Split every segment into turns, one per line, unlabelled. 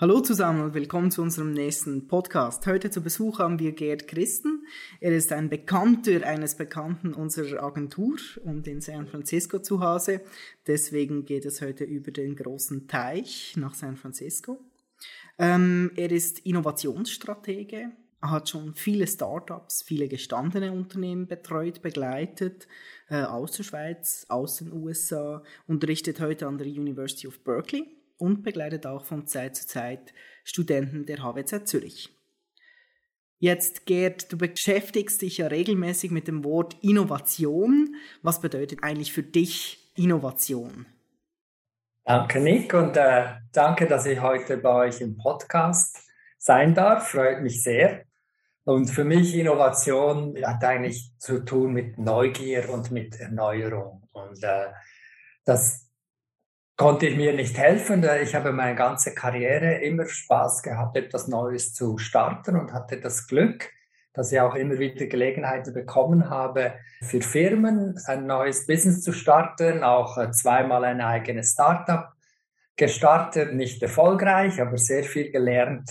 Hallo zusammen und willkommen zu unserem nächsten Podcast. Heute zu Besuch haben wir Gerd Christen. Er ist ein Bekannter eines Bekannten unserer Agentur und in San Francisco zu Hause. Deswegen geht es heute über den großen Teich nach San Francisco. Ähm, er ist Innovationsstratege, hat schon viele Startups, viele gestandene Unternehmen betreut, begleitet, äh, aus der Schweiz, aus den USA, unterrichtet heute an der University of Berkeley und begleitet auch von Zeit zu Zeit Studenten der HWZ Zürich. Jetzt, Gerd, du beschäftigst dich ja regelmäßig mit dem Wort Innovation. Was bedeutet eigentlich für dich Innovation?
Danke, Nick, und äh, danke, dass ich heute bei euch im Podcast sein darf. Freut mich sehr. Und für mich Innovation hat eigentlich zu tun mit Neugier und mit Erneuerung. Und äh, das konnte ich mir nicht helfen. Ich habe meine ganze Karriere immer Spaß gehabt, etwas Neues zu starten und hatte das Glück, dass ich auch immer wieder Gelegenheiten bekommen habe, für Firmen ein neues Business zu starten, auch äh, zweimal ein eigenes Startup gestartet, nicht erfolgreich, aber sehr viel gelernt.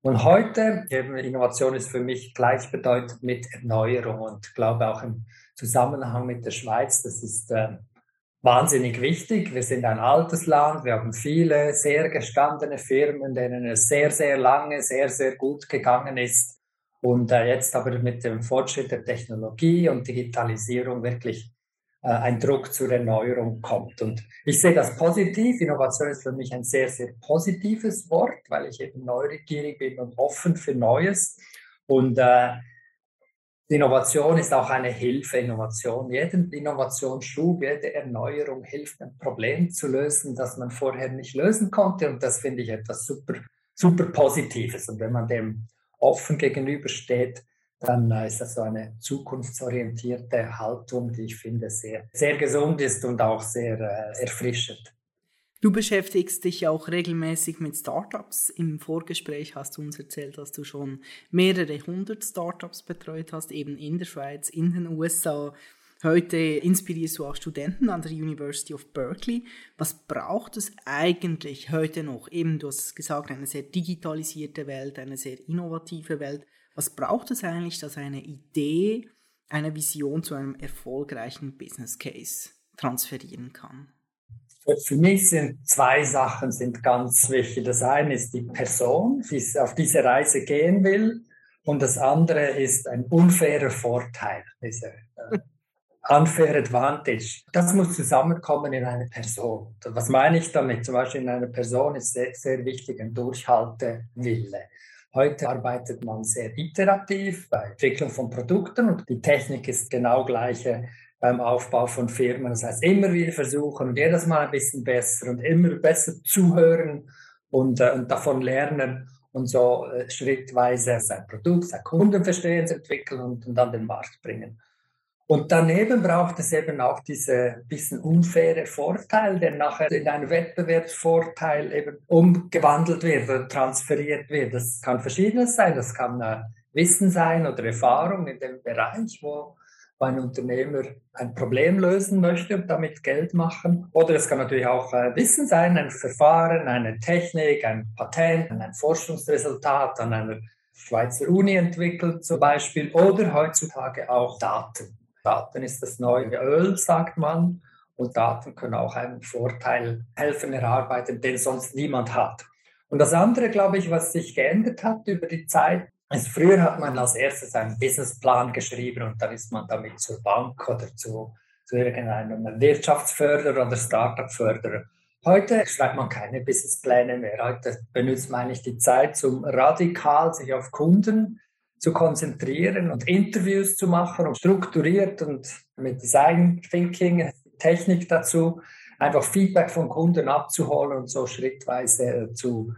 Und heute, eben Innovation ist für mich gleichbedeutend mit Erneuerung und glaube auch im Zusammenhang mit der Schweiz, das ist äh, wahnsinnig wichtig. Wir sind ein altes Land, wir haben viele sehr gestandene Firmen, denen es sehr, sehr lange, sehr, sehr gut gegangen ist. Und äh, jetzt aber mit dem Fortschritt der Technologie und Digitalisierung wirklich äh, ein Druck zur Erneuerung kommt. Und ich sehe das positiv. Innovation ist für mich ein sehr, sehr positives Wort, weil ich eben neugierig bin und offen für Neues. Und äh, Innovation ist auch eine Hilfe. Innovation, jeden Innovationsschub, jede Erneuerung hilft, ein Problem zu lösen, das man vorher nicht lösen konnte. Und das finde ich etwas super, super Positives. Und wenn man dem offen gegenübersteht, dann äh, ist das so eine zukunftsorientierte Haltung, die ich finde sehr, sehr gesund ist und auch sehr äh, erfrischend.
Du beschäftigst dich auch regelmäßig mit Startups. Im Vorgespräch hast du uns erzählt, dass du schon mehrere hundert Startups betreut hast, eben in der Schweiz, in den USA. Heute inspirierst du auch Studenten an der University of Berkeley. Was braucht es eigentlich heute noch? Eben, du hast gesagt, eine sehr digitalisierte Welt, eine sehr innovative Welt. Was braucht es eigentlich, dass eine Idee, eine Vision zu einem erfolgreichen Business Case transferieren kann?
Für mich sind zwei Sachen sind ganz wichtig. Das eine ist die Person, die auf diese Reise gehen will. Und das andere ist ein unfairer Vorteil, diese äh, unfair advantage. Das muss zusammenkommen in einer Person. Was meine ich damit? Zum Beispiel in einer Person ist sehr, sehr wichtig ein Durchhaltewille. Heute arbeitet man sehr iterativ bei Entwicklung von Produkten und die Technik ist genau gleiche beim Aufbau von Firmen. Das heißt, immer wieder versuchen und jedes Mal ein bisschen besser und immer besser zuhören und, äh, und davon lernen und so äh, schrittweise sein Produkt, sein Kundenverstehen entwickeln und, und an den Markt bringen. Und daneben braucht es eben auch diese bisschen unfaire Vorteil, der nachher in einen Wettbewerbsvorteil eben umgewandelt wird oder transferiert wird. Das kann verschiedenes sein. Das kann äh, Wissen sein oder Erfahrung in dem Bereich, wo wo ein Unternehmer ein Problem lösen möchte und damit Geld machen. Oder es kann natürlich auch äh, Wissen sein, ein Verfahren, eine Technik, ein Patent, ein Forschungsresultat an einer Schweizer Uni entwickelt zum Beispiel. Oder heutzutage auch Daten. Daten ist das neue Öl, sagt man. Und Daten können auch einen Vorteil helfen erarbeiten, den sonst niemand hat. Und das andere, glaube ich, was sich geändert hat über die Zeit, also früher hat man als erstes einen Businessplan geschrieben und dann ist man damit zur Bank oder zu, zu irgendeinem Wirtschaftsförderer oder Startup-Förderer. Heute schreibt man keine Businesspläne mehr. Heute benutzt man eigentlich die Zeit, um radikal sich auf Kunden zu konzentrieren und Interviews zu machen und strukturiert und mit Design Thinking, Technik dazu, einfach Feedback von Kunden abzuholen und so schrittweise zu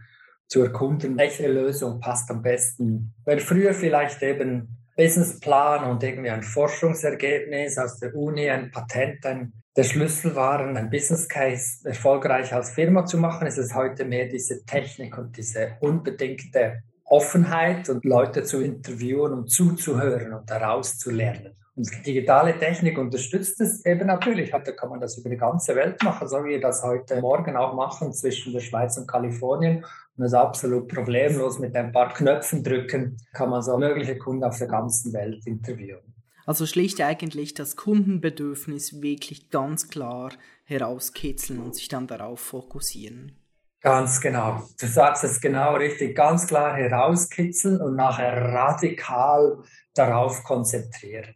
zu erkunden, welche Lösung passt am besten. Weil früher vielleicht eben Businessplan und irgendwie ein Forschungsergebnis aus der Uni, ein Patent, ein, der Schlüssel waren, ein Business Case erfolgreich als Firma zu machen, ist es heute mehr diese Technik und diese unbedingte Offenheit und Leute zu interviewen und zuzuhören und daraus zu lernen. Und digitale Technik unterstützt es eben natürlich. Heute kann man das über die ganze Welt machen, so wie wir das heute Morgen auch machen zwischen der Schweiz und Kalifornien. Und das ist absolut problemlos mit ein paar Knöpfen drücken, kann man so mögliche Kunden auf der ganzen Welt interviewen.
Also schlicht eigentlich das Kundenbedürfnis wirklich ganz klar herauskitzeln und sich dann darauf fokussieren.
Ganz genau. Du sagst es genau richtig. Ganz klar herauskitzeln und nachher radikal darauf konzentrieren.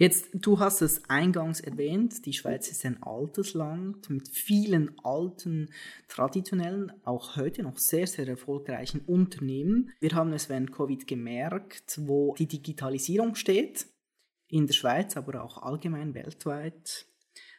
Jetzt, du hast es eingangs erwähnt, die Schweiz ist ein altes Land mit vielen alten, traditionellen, auch heute noch sehr, sehr erfolgreichen Unternehmen. Wir haben es während Covid gemerkt, wo die Digitalisierung steht, in der Schweiz, aber auch allgemein weltweit,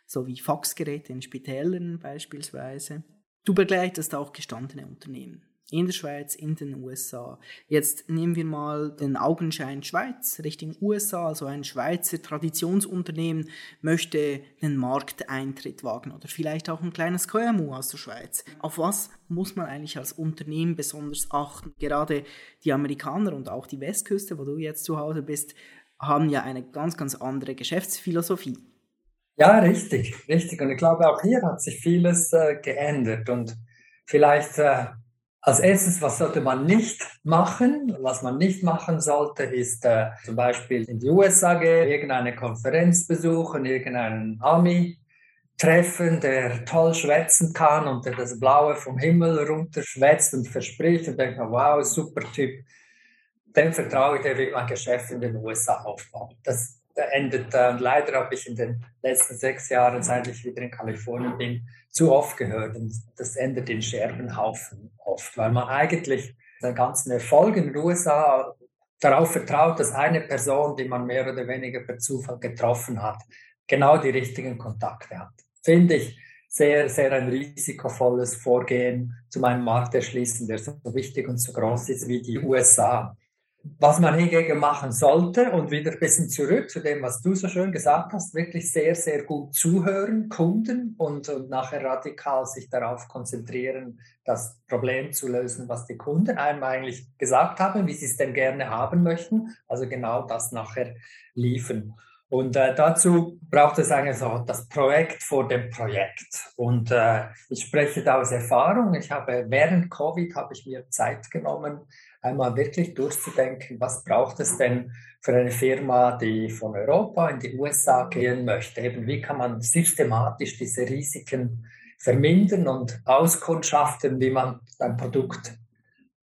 so wie Faxgeräte in Spitälern beispielsweise. Du begleitest auch gestandene Unternehmen in der Schweiz, in den USA. Jetzt nehmen wir mal den Augenschein Schweiz Richtung USA. Also ein Schweizer Traditionsunternehmen möchte den Markteintritt wagen oder vielleicht auch ein kleines KMU aus der Schweiz. Auf was muss man eigentlich als Unternehmen besonders achten? Gerade die Amerikaner und auch die Westküste, wo du jetzt zu Hause bist, haben ja eine ganz, ganz andere Geschäftsphilosophie.
Ja, richtig, richtig. Und ich glaube, auch hier hat sich vieles äh, geändert. Und vielleicht äh, als erstes, was sollte man nicht machen? Was man nicht machen sollte, ist äh, zum Beispiel in die USA gehen, irgendeine Konferenz besuchen, irgendeinen Ami treffen, der toll schwätzen kann und der das Blaue vom Himmel runterschwätzt und verspricht und denkt, wow, super Typ. Dem vertraue ich, der wird mein Geschäft in den USA aufbauen. Das endet. Äh, leider habe ich in den letzten sechs Jahren, seit ich wieder in Kalifornien bin, zu oft gehört. Und das endet in Scherbenhaufen oft, weil man eigentlich den ganzen Erfolg in den USA darauf vertraut, dass eine Person, die man mehr oder weniger per Zufall getroffen hat, genau die richtigen Kontakte hat. Finde ich sehr, sehr ein risikovolles Vorgehen zu einem Markt erschließen, der so wichtig und so groß ist wie die USA was man hingegen machen sollte und wieder ein bisschen zurück zu dem, was du so schön gesagt hast, wirklich sehr, sehr gut zuhören, Kunden und, und nachher radikal sich darauf konzentrieren, das Problem zu lösen, was die Kunden einem eigentlich gesagt haben, wie sie es denn gerne haben möchten. Also genau das nachher liefern. Und äh, dazu braucht es eigentlich so das Projekt vor dem Projekt. Und äh, ich spreche da aus Erfahrung. Ich habe während Covid habe ich mir Zeit genommen, einmal wirklich durchzudenken, was braucht es denn für eine Firma, die von Europa in die USA gehen möchte. Eben, wie kann man systematisch diese Risiken vermindern und auskundschaften, wie man ein Produkt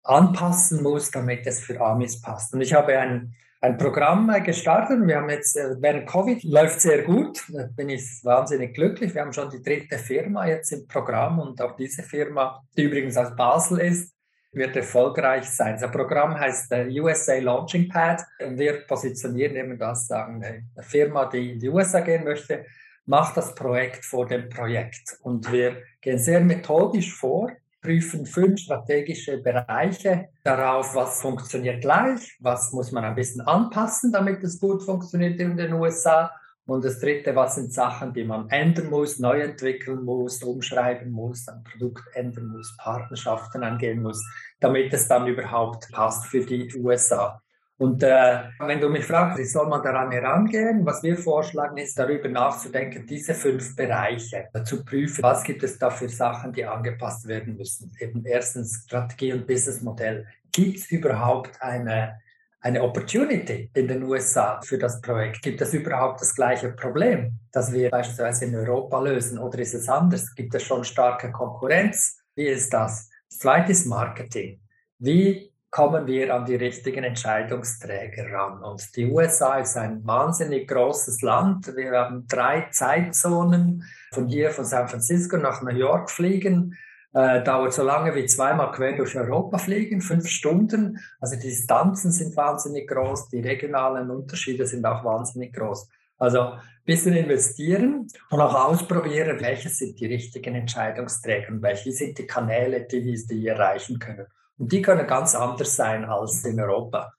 anpassen muss, damit es für Amis passt. Und ich habe ein ein Programm gestartet. Wir haben jetzt äh, während Covid läuft sehr gut. Da bin ich wahnsinnig glücklich. Wir haben schon die dritte Firma jetzt im Programm und auch diese Firma, die übrigens aus Basel ist, wird erfolgreich sein. Das Programm heißt äh, USA Launching Pad. Wir positionieren eben das, sagen, eine Firma, die in die USA gehen möchte, macht das Projekt vor dem Projekt. Und wir gehen sehr methodisch vor prüfen fünf strategische Bereiche darauf, was funktioniert gleich, was muss man ein bisschen anpassen, damit es gut funktioniert in den USA. Und das dritte, was sind Sachen, die man ändern muss, neu entwickeln muss, umschreiben muss, ein Produkt ändern muss, Partnerschaften angehen muss, damit es dann überhaupt passt für die USA. Und äh, wenn du mich fragst, wie soll man daran herangehen, was wir vorschlagen, ist darüber nachzudenken, diese fünf Bereiche zu prüfen. Was gibt es da für Sachen, die angepasst werden müssen? Eben erstens Strategie und Businessmodell. Gibt es überhaupt eine, eine Opportunity in den USA für das Projekt? Gibt es überhaupt das gleiche Problem, das wir beispielsweise in Europa lösen? Oder ist es anders? Gibt es schon starke Konkurrenz? Wie ist das? Das zweite Marketing. Wie kommen wir an die richtigen Entscheidungsträger ran. Und die USA ist ein wahnsinnig großes Land. Wir haben drei Zeitzonen. Von hier, von San Francisco nach New York fliegen. Äh, dauert so lange wie zweimal quer durch Europa fliegen, fünf Stunden. Also die Distanzen sind wahnsinnig groß, die regionalen Unterschiede sind auch wahnsinnig groß. Also ein bisschen investieren und auch ausprobieren, welche sind die richtigen Entscheidungsträger und welche sind die Kanäle, die die erreichen können. Und die können ganz anders sein als in Europa.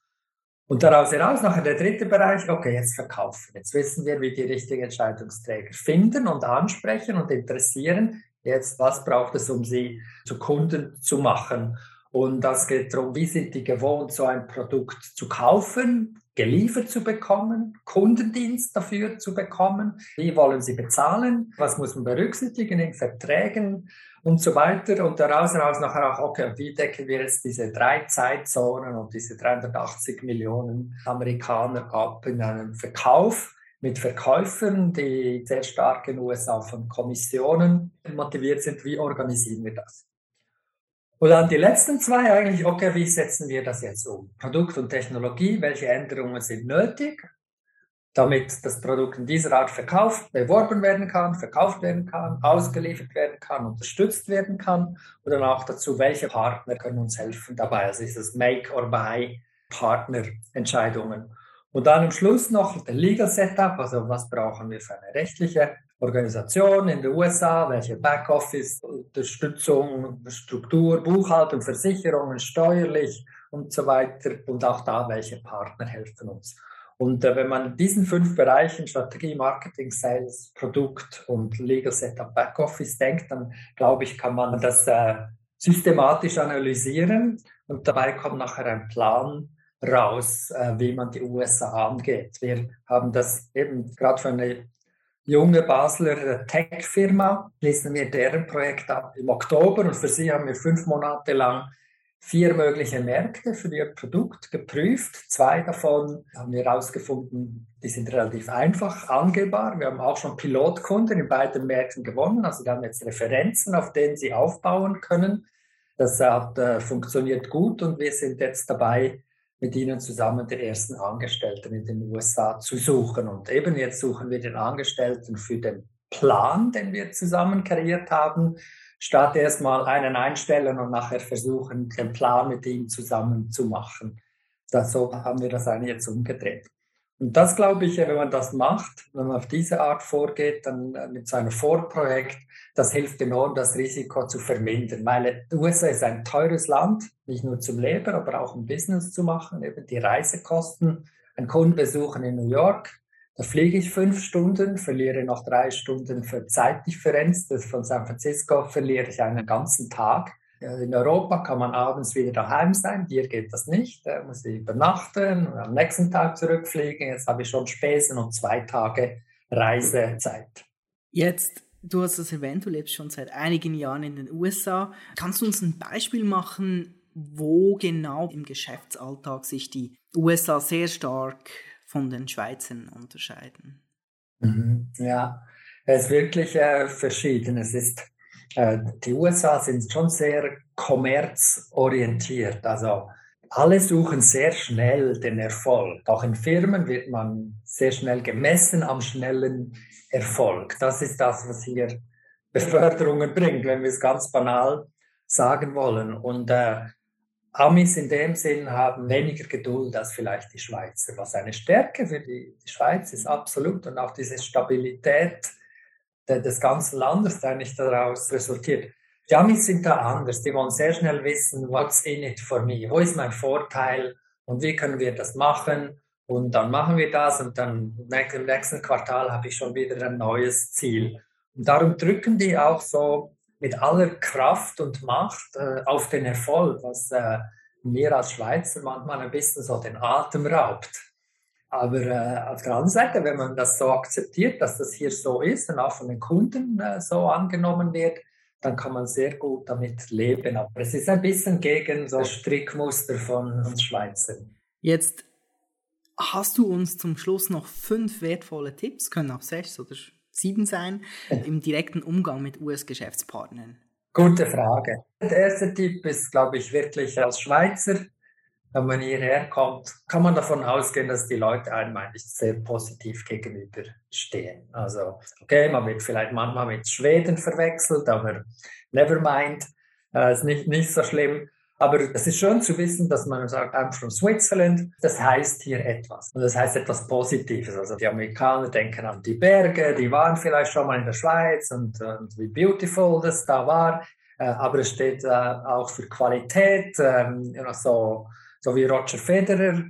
Und daraus heraus, nachher der dritte Bereich, okay, jetzt verkaufen. Jetzt wissen wir, wie die richtigen Entscheidungsträger finden und ansprechen und interessieren. Jetzt, was braucht es, um sie zu Kunden zu machen? Und das geht darum, wie sind die gewohnt, so ein Produkt zu kaufen, geliefert zu bekommen, Kundendienst dafür zu bekommen, wie wollen sie bezahlen, was muss man berücksichtigen in Verträgen und so weiter. Und daraus heraus nachher auch, okay, wie decken wir jetzt diese drei Zeitzonen und diese 380 Millionen Amerikaner ab in einem Verkauf mit Verkäufern, die sehr stark in den USA von Kommissionen motiviert sind. Wie organisieren wir das? Und dann die letzten zwei eigentlich, okay, wie setzen wir das jetzt um? Produkt und Technologie, welche Änderungen sind nötig, damit das Produkt in dieser Art verkauft, beworben werden kann, verkauft werden kann, ausgeliefert werden kann, unterstützt werden kann und dann auch dazu, welche Partner können uns helfen dabei. Also ist es Make or Buy Partnerentscheidungen. Und dann am Schluss noch der Legal Setup, also was brauchen wir für eine rechtliche Organisation in den USA, welche Backoffice, Unterstützung, Struktur, Buchhaltung, Versicherungen, steuerlich und so weiter und auch da, welche Partner helfen uns. Und äh, wenn man in diesen fünf Bereichen Strategie, Marketing, Sales, Produkt und Legal Setup, Backoffice denkt, dann glaube ich, kann man das äh, systematisch analysieren und dabei kommt nachher ein Plan raus, äh, wie man die USA angeht. Wir haben das eben gerade für eine junge Basler Tech-Firma, schließen wir deren Projekt ab im Oktober und für sie haben wir fünf Monate lang vier mögliche Märkte für ihr Produkt geprüft. Zwei davon haben wir herausgefunden, die sind relativ einfach angehbar. Wir haben auch schon Pilotkunden in beiden Märkten gewonnen. Also wir haben jetzt Referenzen, auf denen sie aufbauen können. Das hat äh, funktioniert gut und wir sind jetzt dabei, mit ihnen zusammen den ersten Angestellten in den USA zu suchen. Und eben jetzt suchen wir den Angestellten für den Plan, den wir zusammen kreiert haben, statt erstmal einen einstellen und nachher versuchen, den Plan mit ihm zusammen zu machen. Das, so haben wir das eigentlich jetzt umgedreht. Und das glaube ich, wenn man das macht, wenn man auf diese Art vorgeht, dann äh, mit seinem Vorprojekt, das hilft enorm, das Risiko zu vermindern. Weil die USA ist ein teures Land, nicht nur zum Leben, aber auch um Business zu machen, eben die Reisekosten. Ein Kundenbesuch in New York, da fliege ich fünf Stunden, verliere noch drei Stunden für Zeitdifferenz. Das von San Francisco verliere ich einen ganzen Tag. In Europa kann man abends wieder daheim sein, hier geht das nicht. Da muss ich übernachten und am nächsten Tag zurückfliegen. Jetzt habe ich schon Spesen und zwei Tage Reisezeit.
Jetzt, du hast es erwähnt, du lebst schon seit einigen Jahren in den USA. Kannst du uns ein Beispiel machen, wo genau im Geschäftsalltag sich die USA sehr stark von den Schweizern unterscheiden?
Mhm, ja, es ist wirklich äh, verschieden. Es ist die USA sind schon sehr kommerzorientiert. Also alle suchen sehr schnell den Erfolg. Auch in Firmen wird man sehr schnell gemessen am schnellen Erfolg. Das ist das, was hier Beförderungen bringt, wenn wir es ganz banal sagen wollen. Und äh, Amis in dem Sinn haben weniger Geduld als vielleicht die Schweizer, was eine Stärke für die, die Schweiz ist, absolut. Und auch diese Stabilität des ganzen Landes eigentlich daraus resultiert. Die Amis sind da anders. Die wollen sehr schnell wissen, what's in it for me? Wo ist mein Vorteil? Und wie können wir das machen? Und dann machen wir das und dann im nächsten Quartal habe ich schon wieder ein neues Ziel. Und darum drücken die auch so mit aller Kraft und Macht äh, auf den Erfolg, was äh, mir als Schweizer manchmal ein bisschen so den Atem raubt. Aber äh, auf der anderen Seite, wenn man das so akzeptiert, dass das hier so ist und auch von den Kunden äh, so angenommen wird, dann kann man sehr gut damit leben. Aber es ist ein bisschen gegen so Strickmuster von uns Schweizern.
Jetzt hast du uns zum Schluss noch fünf wertvolle Tipps, können auch sechs oder sieben sein, im direkten Umgang mit US-Geschäftspartnern.
Gute Frage. Der erste Tipp ist, glaube ich, wirklich als Schweizer wenn man hierher kommt, kann man davon ausgehen, dass die Leute einem eigentlich sehr positiv gegenüberstehen. Also, okay, man wird vielleicht manchmal mit Schweden verwechselt, aber never mind, äh, ist nicht, nicht so schlimm. Aber es ist schön zu wissen, dass man sagt, I'm from Switzerland. Das heißt hier etwas. Und das heißt etwas Positives. Also die Amerikaner denken an die Berge, die waren vielleicht schon mal in der Schweiz und, und wie beautiful das da war. Äh, aber es steht äh, auch für Qualität, ähm, so so wie Roger Federer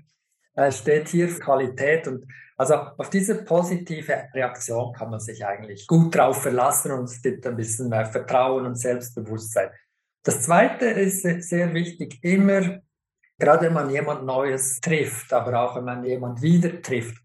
äh, steht hier Qualität und also auf diese positive Reaktion kann man sich eigentlich gut drauf verlassen und es gibt ein bisschen mehr Vertrauen und Selbstbewusstsein. Das Zweite ist sehr wichtig, immer, gerade wenn man jemand Neues trifft, aber auch wenn man jemand wieder trifft,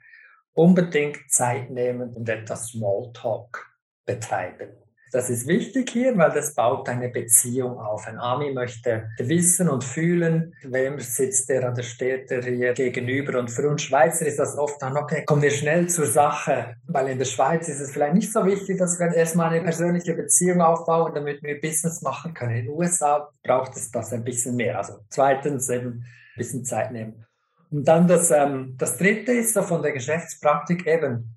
unbedingt Zeit nehmen und etwas Smalltalk betreiben. Das ist wichtig hier, weil das baut eine Beziehung auf. Ein Ami möchte wissen und fühlen, wem sitzt der oder steht der hier gegenüber. Und für uns Schweizer ist das oft dann, okay, kommen wir schnell zur Sache, weil in der Schweiz ist es vielleicht nicht so wichtig, dass wir erstmal eine persönliche Beziehung aufbauen, damit wir Business machen können. In den USA braucht es das ein bisschen mehr. Also zweitens eben ein bisschen Zeit nehmen. Und dann das, ähm, das dritte ist so von der Geschäftspraktik eben,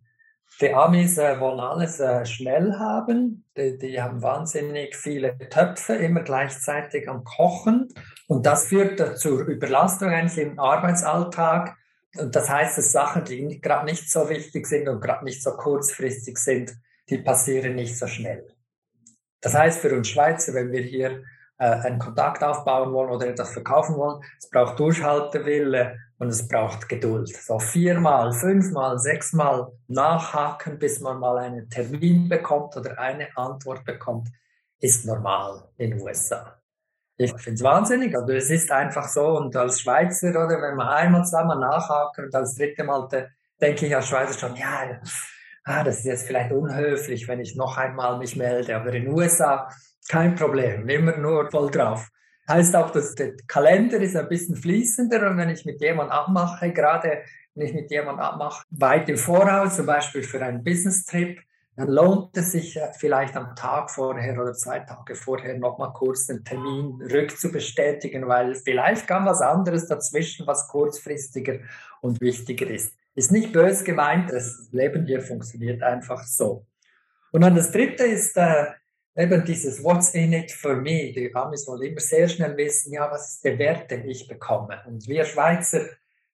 die Amis äh, wollen alles äh, schnell haben. Die, die, haben wahnsinnig viele Töpfe immer gleichzeitig am Kochen. Und das führt zur Überlastung eigentlich im Arbeitsalltag. Und das heißt, dass Sachen, die gerade nicht so wichtig sind und gerade nicht so kurzfristig sind, die passieren nicht so schnell. Das heißt für uns Schweizer, wenn wir hier äh, einen Kontakt aufbauen wollen oder etwas verkaufen wollen, es braucht Durchhaltewille und es braucht Geduld. So viermal, fünfmal, sechsmal nachhaken, bis man mal einen Termin bekommt oder eine Antwort bekommt, ist normal in den USA. Ich finde es wahnsinnig, aber es ist einfach so. Und als Schweizer, oder wenn man einmal, zweimal nachhaken und als dritte Mal, denke ich als Schweizer schon, ja, ah, das ist jetzt vielleicht unhöflich, wenn ich noch einmal mich melde. Aber in den USA kein Problem, immer nur voll drauf. Heißt auch, dass der Kalender ist ein bisschen fließender und wenn ich mit jemandem abmache, gerade wenn ich mit jemandem abmache, weit im Voraus, zum Beispiel für einen Business-Trip, dann lohnt es sich vielleicht am Tag vorher oder zwei Tage vorher nochmal kurz den Termin rückzubestätigen, weil vielleicht kann was anderes dazwischen, was kurzfristiger und wichtiger ist. Ist nicht böse gemeint, das Leben hier funktioniert einfach so. Und dann das dritte ist, äh, eben dieses What's in it for me. Die Amis wollen immer sehr schnell wissen, ja, was ist der Wert, den ich bekomme? Und wir Schweizer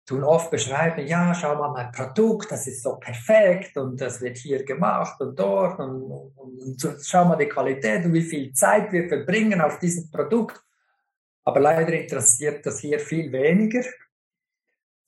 tun oft beschreiben, ja, schau mal mein Produkt, das ist so perfekt und das wird hier gemacht und dort und, und, und schau mal die Qualität und wie viel Zeit wir verbringen auf diesem Produkt. Aber leider interessiert das hier viel weniger,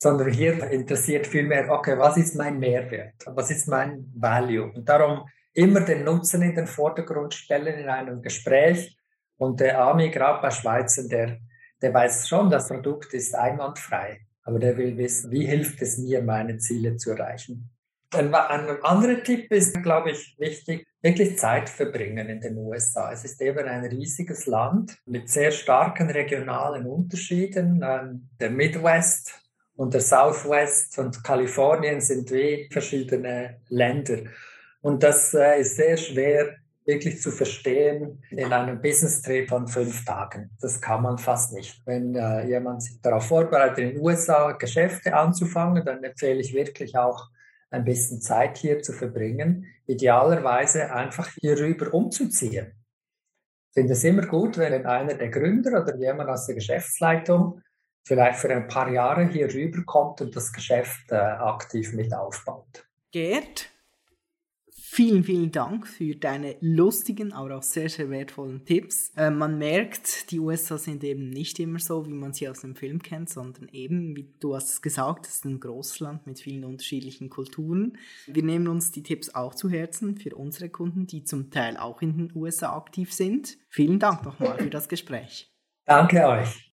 sondern hier interessiert viel mehr, okay, was ist mein Mehrwert? Was ist mein Value? Und darum immer den Nutzen in den Vordergrund stellen in einem Gespräch. Und der Ami, gerade bei Schweizern, der, der weiß schon, das Produkt ist einwandfrei. Aber der will wissen, wie hilft es mir, meine Ziele zu erreichen. Ein, ein anderer Tipp ist, glaube ich, wichtig, wirklich Zeit verbringen in den USA. Es ist eben ein riesiges Land mit sehr starken regionalen Unterschieden. Ähm, der Midwest und der Southwest und Kalifornien sind wie verschiedene Länder. Und das äh, ist sehr schwer wirklich zu verstehen in einem Business-Trip von fünf Tagen. Das kann man fast nicht. Wenn äh, jemand sich darauf vorbereitet, in den USA Geschäfte anzufangen, dann empfehle ich wirklich auch ein bisschen Zeit hier zu verbringen. Idealerweise einfach hierüber umzuziehen. Ich finde es immer gut, wenn einer der Gründer oder jemand aus der Geschäftsleitung vielleicht für ein paar Jahre hier rüberkommt und das Geschäft äh, aktiv mit aufbaut.
Gerd, Vielen, vielen Dank für deine lustigen, aber auch sehr, sehr wertvollen Tipps. Äh, man merkt, die USA sind eben nicht immer so, wie man sie aus dem Film kennt, sondern eben, wie du hast es gesagt, es ist ein Großland mit vielen unterschiedlichen Kulturen. Wir nehmen uns die Tipps auch zu Herzen für unsere Kunden, die zum Teil auch in den USA aktiv sind. Vielen Dank nochmal für das Gespräch.
Danke euch.